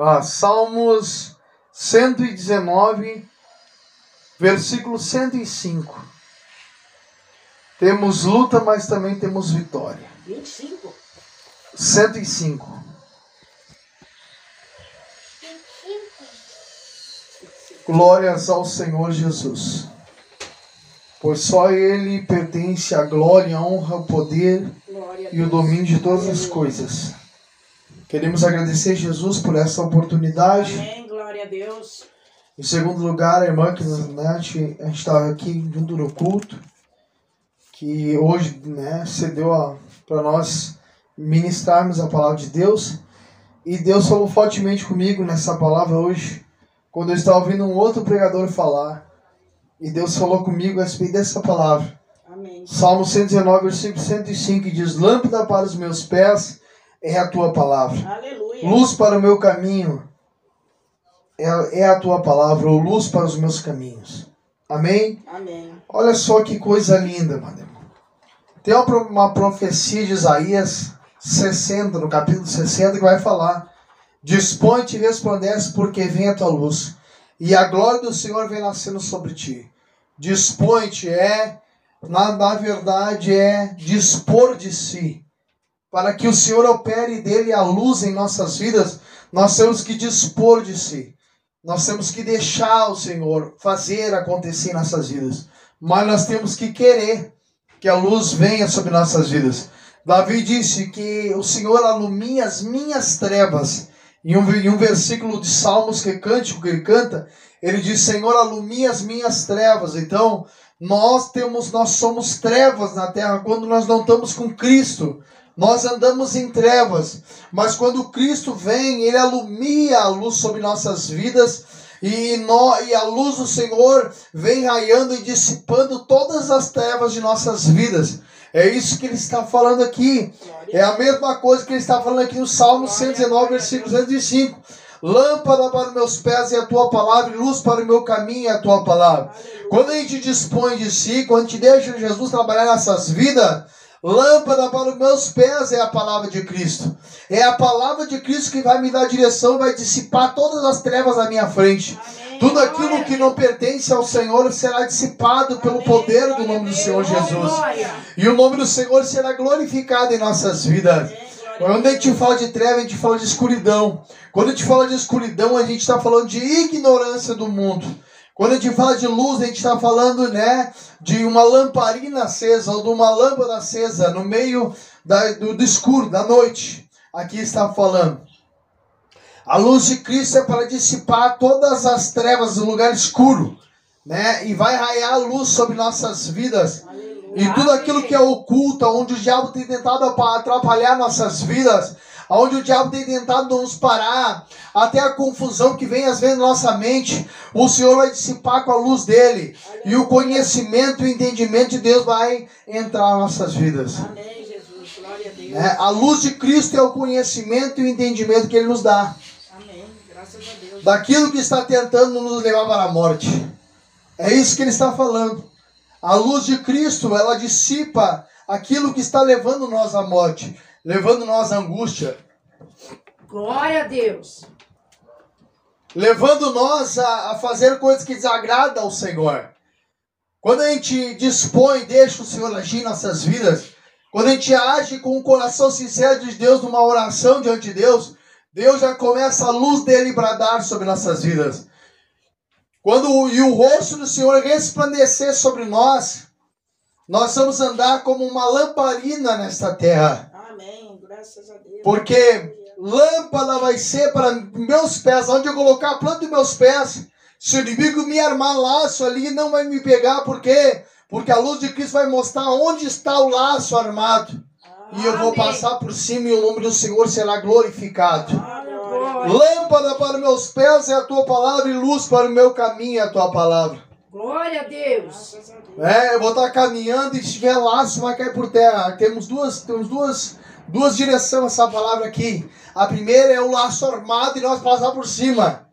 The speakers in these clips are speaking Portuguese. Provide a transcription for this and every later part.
Ah, Salmos 119, versículo 105. Temos luta, mas também temos vitória. 25. 105. Glórias ao Senhor Jesus. Pois só Ele pertence a glória, a honra, o poder Glória e o domínio de todas as coisas. Queremos agradecer Jesus por essa oportunidade. Amém. Glória a Deus. Em segundo lugar, a irmã que né, a gente estava aqui junto no culto, que hoje né, cedeu para nós ministrarmos a palavra de Deus. E Deus falou fortemente comigo nessa palavra hoje, quando eu estava ouvindo um outro pregador falar. E Deus falou comigo a respeito dessa palavra. Amém. Salmo 119, versículo 105 diz: Lâmpada para os meus pés é a tua palavra. Aleluia. Luz para o meu caminho é, é a tua palavra, ou luz para os meus caminhos. Amém? Amém. Olha só que coisa linda, irmão. Tem uma profecia de Isaías 60, no capítulo 60, que vai falar: Dispõe-te e resplandece, porque vem a tua luz, e a glória do Senhor vem nascendo sobre ti. Dispõe-te é, na, na verdade, é dispor de si. Para que o Senhor opere dele a luz em nossas vidas, nós temos que dispor de si. Nós temos que deixar o Senhor fazer acontecer em nossas vidas. Mas nós temos que querer que a luz venha sobre nossas vidas. Davi disse que o Senhor alumia as minhas trevas. Em um, em um versículo de Salmos, que cântico que ele canta, ele diz: Senhor, alumia as minhas trevas. Então, nós temos, nós somos trevas na terra quando nós não estamos com Cristo. Nós andamos em trevas, mas quando Cristo vem, ele alumia a luz sobre nossas vidas e, nó- e a luz do Senhor vem raiando e dissipando todas as trevas de nossas vidas. É isso que ele está falando aqui. É a mesma coisa que ele está falando aqui no Salmo 119, versículo 105. Lâmpada para meus pés é a tua palavra, e luz para o meu caminho é a tua palavra. Quando a gente dispõe de si, quando a gente deixa Jesus trabalhar nessas vidas, lâmpada para os meus pés é a palavra de Cristo. É a palavra de Cristo que vai me dar direção, vai dissipar todas as trevas na minha frente. Amém. Tudo aquilo que não pertence ao Senhor será dissipado pelo Amém. poder do nome do Senhor. Jesus. E o nome do Senhor será glorificado em nossas vidas. Quando a gente fala de treva, a gente fala de escuridão. Quando a gente fala de escuridão, a gente está falando de ignorância do mundo. Quando a gente fala de luz, a gente está falando né, de uma lamparina acesa ou de uma lâmpada acesa no meio da- do, do escuro, da noite. Aqui está falando. A luz de Cristo é para dissipar todas as trevas do lugar escuro. Né? E vai raiar a luz sobre nossas vidas. E tudo aquilo que é oculto, onde o diabo tem tentado apa- atrapalhar nossas vidas, onde o diabo tem tentado nos parar, até a confusão que vem às vezes na nossa mente, o Senhor vai dissipar com a luz dele. E o conhecimento e o entendimento de Deus vai entrar nas nossas vidas. Amém, Jesus. Glória a Deus. né? A luz de Cristo é o conhecimento e o entendimento que ele nos dá. Amém. Graças a Deus. daquilo que está tentando nos levar para a morte. É isso que ele está falando. A luz de Cristo, ela dissipa aquilo que está levando nós à morte, levando nós à angústia, Glória a Deus. levando nós a, a fazer coisas que desagradam ao Senhor. Quando a gente dispõe, deixa o Senhor agir em nossas vidas, quando a gente age com o coração sincero de Deus numa oração diante de Deus, Deus já começa a luz dele bradar sobre nossas vidas. Quando e o rosto do Senhor resplandecer sobre nós, nós vamos andar como uma lamparina nesta terra. Amém. Graças a Deus. Porque lâmpada vai ser para meus pés, onde eu colocar a planta dos meus pés. Se o inimigo me armar laço ali, não vai me pegar, por quê? Porque a luz de Cristo vai mostrar onde está o laço armado. E eu vou Amém. passar por cima e o nome do Senhor será glorificado. Glória. Lâmpada para meus pés é a tua palavra e luz para o meu caminho é a tua palavra. Glória a Deus. É, eu vou estar caminhando e se tiver laço vai cair por terra. Temos duas, temos duas, duas direções essa palavra aqui. A primeira é o laço armado e nós passar por cima.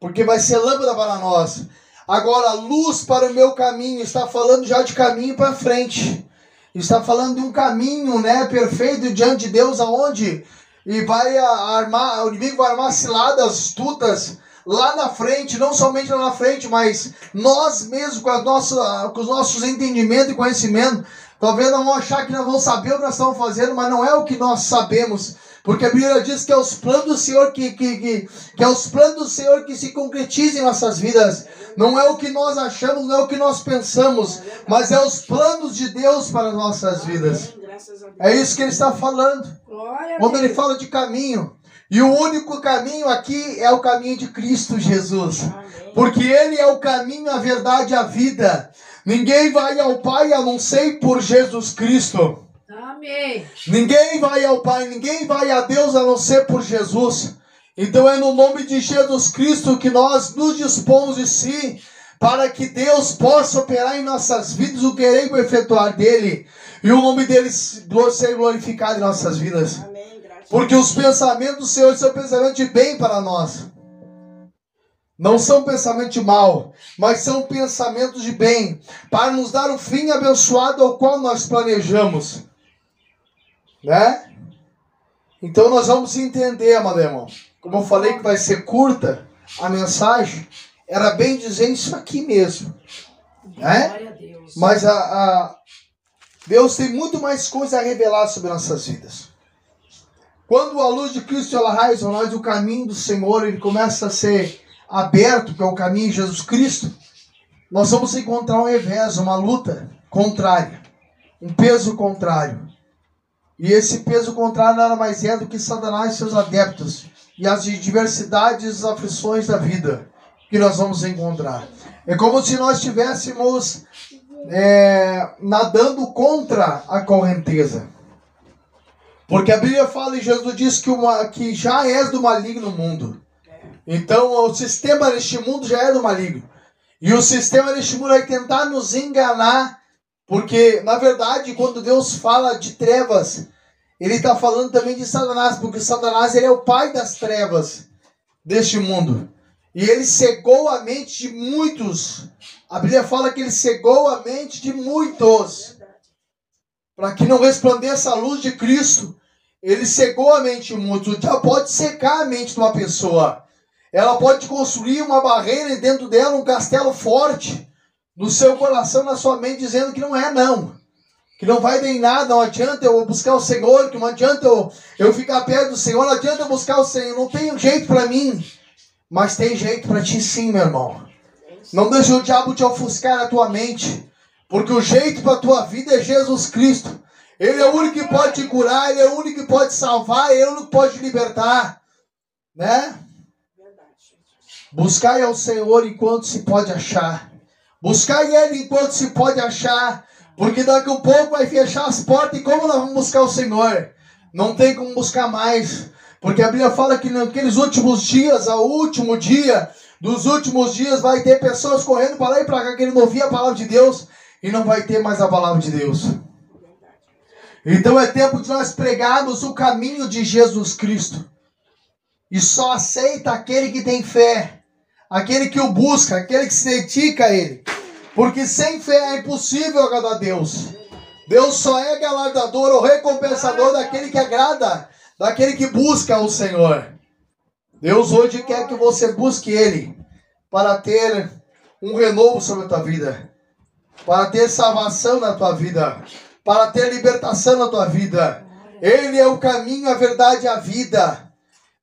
Porque vai ser lâmpada para nós. Agora, luz para o meu caminho. Está falando já de caminho para frente. Está falando de um caminho, né, perfeito diante de Deus, aonde e vai armar, o inimigo vai armar ciladas astutas lá na frente, não somente lá na frente, mas nós mesmos com, a nossa, com os nossos entendimentos e conhecimentos, talvez não vão achar que nós vamos saber o que nós estamos fazendo, mas não é o que nós sabemos. Porque a Bíblia diz que é os planos do Senhor que, que, que, que é os planos do Senhor que se concretizam em nossas vidas. Não é o que nós achamos, não é o que nós pensamos, mas é os planos de Deus para as nossas vidas. É isso que ele está falando. Quando ele fala de caminho. E o único caminho aqui é o caminho de Cristo Jesus. Porque ele é o caminho, a verdade e a vida. Ninguém vai ao Pai a não ser por Jesus Cristo. Amém. Ninguém vai ao Pai, ninguém vai a Deus a não ser por Jesus. Então é no nome de Jesus Cristo que nós nos dispomos de si para que Deus possa operar em nossas vidas o querer efetuar dele e o nome dele ser glorificado em nossas vidas. Porque os pensamentos do Senhor são pensamentos de bem para nós. Não são pensamentos de mal, mas são pensamentos de bem, para nos dar o fim abençoado ao qual nós planejamos. Né? Então nós vamos entender, amado irmão. Como eu falei que vai ser curta a mensagem, era bem dizer isso aqui mesmo. Né? Mas a, a, Deus tem muito mais coisa a revelar sobre nossas vidas. Quando a luz de Cristo ela raiz a nós, o caminho do Senhor ele começa a ser aberto, que é o caminho de Jesus Cristo, nós vamos encontrar um revés, uma luta contrária, um peso contrário. E esse peso contrário nada mais é do que Satanás e seus adeptos e as diversidades, as aflições da vida que nós vamos encontrar. É como se nós estivéssemos é, nadando contra a correnteza. Porque a Bíblia fala e Jesus diz que, uma, que já és do maligno mundo. Então o sistema deste mundo já é do maligno. E o sistema deste mundo vai tentar nos enganar porque, na verdade, quando Deus fala de trevas, ele está falando também de Satanás, porque Satanás ele é o pai das trevas deste mundo. E ele cegou a mente de muitos. A Bíblia fala que ele cegou a mente de muitos. Para que não resplandeça a luz de Cristo. Ele cegou a mente de muitos. Já pode secar a mente de uma pessoa. Ela pode construir uma barreira dentro dela, um castelo forte no seu coração, na sua mente, dizendo que não é não. Que não vai dar em nada, não adianta eu buscar o Senhor, que não adianta eu, eu ficar perto do Senhor, não adianta eu buscar o Senhor, não tem jeito para mim. Mas tem jeito para ti sim, meu irmão. Não deixe o diabo te ofuscar a tua mente. Porque o jeito para a tua vida é Jesus Cristo. Ele é o único que pode te curar, ele é o único que pode salvar, ele é o único que pode te libertar. Né? Buscai ao Senhor enquanto se pode achar. Buscai Ele enquanto se pode achar, porque daqui a um pouco vai fechar as portas e como nós vamos buscar o Senhor? Não tem como buscar mais, porque a Bíblia fala que naqueles últimos dias, ao último dia dos últimos dias, vai ter pessoas correndo para lá e para cá querendo ouvir a palavra de Deus e não vai ter mais a palavra de Deus. Então é tempo de nós pregarmos o caminho de Jesus Cristo. E só aceita aquele que tem fé aquele que o busca, aquele que se dedica a ele. Porque sem fé é impossível agradar a Deus. Deus só é galardador ou recompensador daquele que agrada, daquele que busca o Senhor. Deus hoje quer que você busque Ele para ter um renovo sobre a tua vida, para ter salvação na tua vida, para ter libertação na tua vida. Ele é o caminho, a verdade e a vida.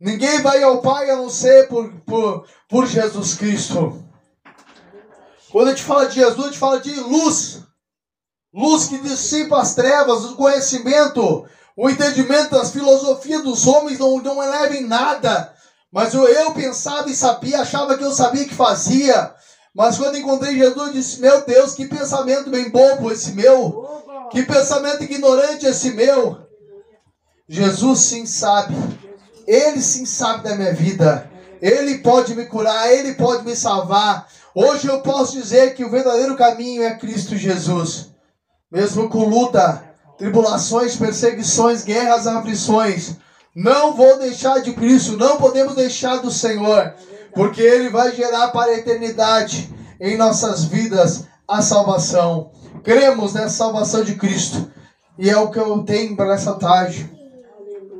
Ninguém vai ao Pai a não ser por, por, por Jesus Cristo. Quando a gente fala de Jesus, a gente fala de luz. Luz que dissipa as trevas, o conhecimento, o entendimento das filosofias dos homens não, não eleva em nada. Mas eu, eu pensava e sabia, achava que eu sabia que fazia. Mas quando encontrei Jesus, eu disse: Meu Deus, que pensamento bem bobo esse meu. Que pensamento ignorante esse meu. Jesus sim sabe ele sim sabe da minha vida. Ele pode me curar, ele pode me salvar. Hoje eu posso dizer que o verdadeiro caminho é Cristo Jesus. Mesmo com luta, tribulações, perseguições, guerras, aflições, não vou deixar de Cristo, não podemos deixar do Senhor, porque Ele vai gerar para a eternidade em nossas vidas a salvação. Cremos nessa salvação de Cristo e é o que eu tenho para essa tarde.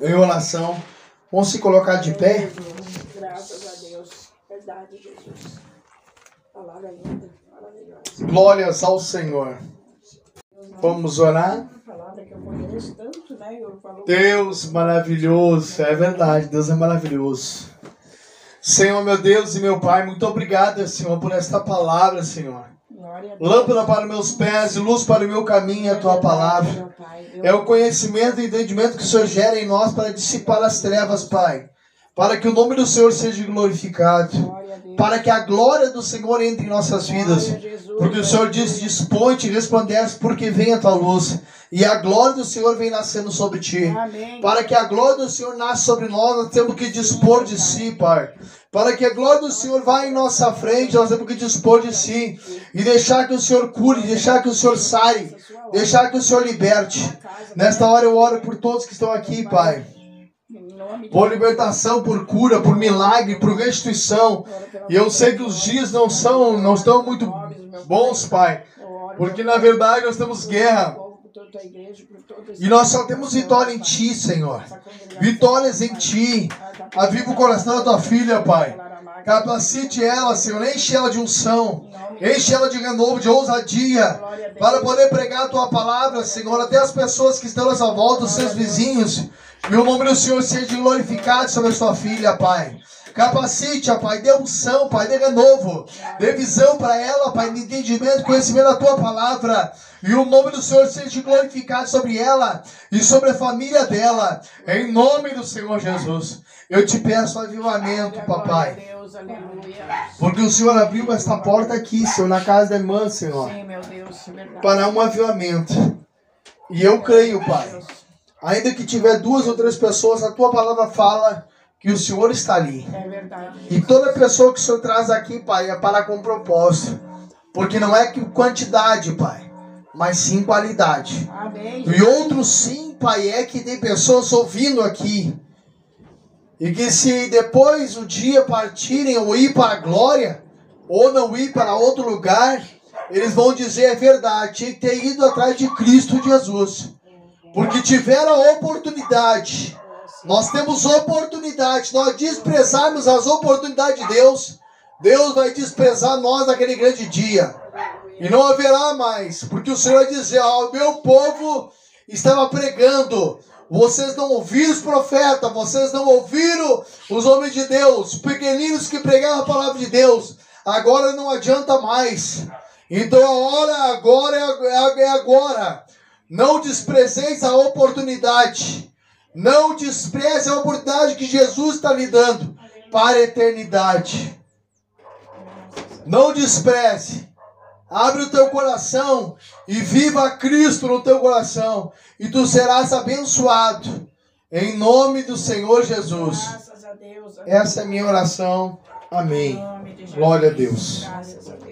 em oração. Vamos se colocar de pé. Graças a Deus. Verdade, Jesus. Palavra linda, maravilhosa. Glórias ao Senhor. Eu falo Deus maravilhoso, é verdade, Deus é maravilhoso. Senhor, meu Deus e meu Pai, muito obrigado, Senhor, por esta palavra, Senhor. Lâmpada para meus pés e luz para o meu caminho é a tua palavra. É o conhecimento e entendimento que o Senhor gera em nós para dissipar as trevas, Pai. Para que o nome do Senhor seja glorificado. Para que a glória do Senhor entre em nossas vidas. Porque o Senhor diz: dispõe-te e resplandece, porque vem a tua luz. E a glória do Senhor vem nascendo sobre ti. Amém. Para que a glória do Senhor nasça sobre nós, nós temos que dispor de si, Pai. Para que a glória do Senhor vá em nossa frente, nós temos que dispor de si. E deixar que o Senhor cure, deixar que o Senhor sare, deixar que o Senhor liberte. Nesta hora eu oro por todos que estão aqui, Pai. Por libertação, por cura, por milagre, por restituição. E eu sei que os dias não são, não estão muito bons, Pai. Porque na verdade nós temos guerra. E nós só temos vitória em Ti, Senhor. Vitórias em Ti. Aviva o coração da tua filha, Pai. Capacite ela, Senhor. Enche ela de unção. Enche ela de renovo, de ousadia. Para poder pregar a tua palavra, Senhor. Até as pessoas que estão à sua volta, os seus vizinhos. E o nome do Senhor seja glorificado sobre a sua filha, Pai. Capacite-a, Pai. Dê unção, Pai. Dê renovo. Dê visão para ela, Pai. De entendimento, conhecimento da tua palavra. E o nome do Senhor seja glorificado sobre ela e sobre a família dela. Em nome do Senhor Jesus. Eu te peço avivamento, papai. Porque o Senhor abriu esta porta aqui, Senhor, na casa da irmã, Senhor. Sim, meu Deus, é verdade. Para um avivamento. E eu creio, Pai. Ainda que tiver duas ou três pessoas, a tua palavra fala que o Senhor está ali. É verdade. E toda pessoa que o Senhor traz aqui, Pai, é para com propósito. Porque não é que quantidade, Pai, mas sim qualidade. Amém. E outro sim, Pai, é que tem pessoas ouvindo aqui. E que se depois o dia partirem ou ir para a glória, ou não ir para outro lugar, eles vão dizer é verdade, tinha que ter ido atrás de Cristo Jesus. Porque tiveram oportunidade. Nós temos oportunidade. Nós desprezarmos as oportunidades de Deus, Deus vai desprezar nós naquele grande dia. E não haverá mais, porque o Senhor dizer: Ó, meu povo estava pregando. Vocês não ouviram os profetas, vocês não ouviram os homens de Deus, os pequeninos que pregaram a palavra de Deus. Agora não adianta mais. Então a hora agora é é agora. Não desprezeis a oportunidade. Não despreze a oportunidade que Jesus está lhe dando para a eternidade. Não despreze. Abre o teu coração e viva Cristo no teu coração. E tu serás abençoado. Em nome do Senhor Jesus. Graças a Deus. Essa é a minha oração. Amém. Glória a Deus. Graças a Deus.